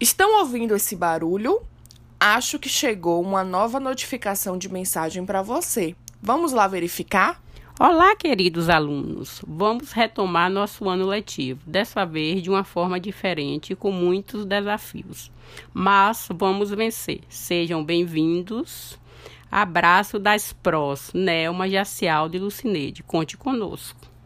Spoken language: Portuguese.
Estão ouvindo esse barulho? Acho que chegou uma nova notificação de mensagem para você. Vamos lá verificar? Olá, queridos alunos. Vamos retomar nosso ano letivo, dessa vez de uma forma diferente, com muitos desafios. Mas vamos vencer. Sejam bem-vindos. Abraço das prós, Nelma Jacial e Lucineide. Conte conosco.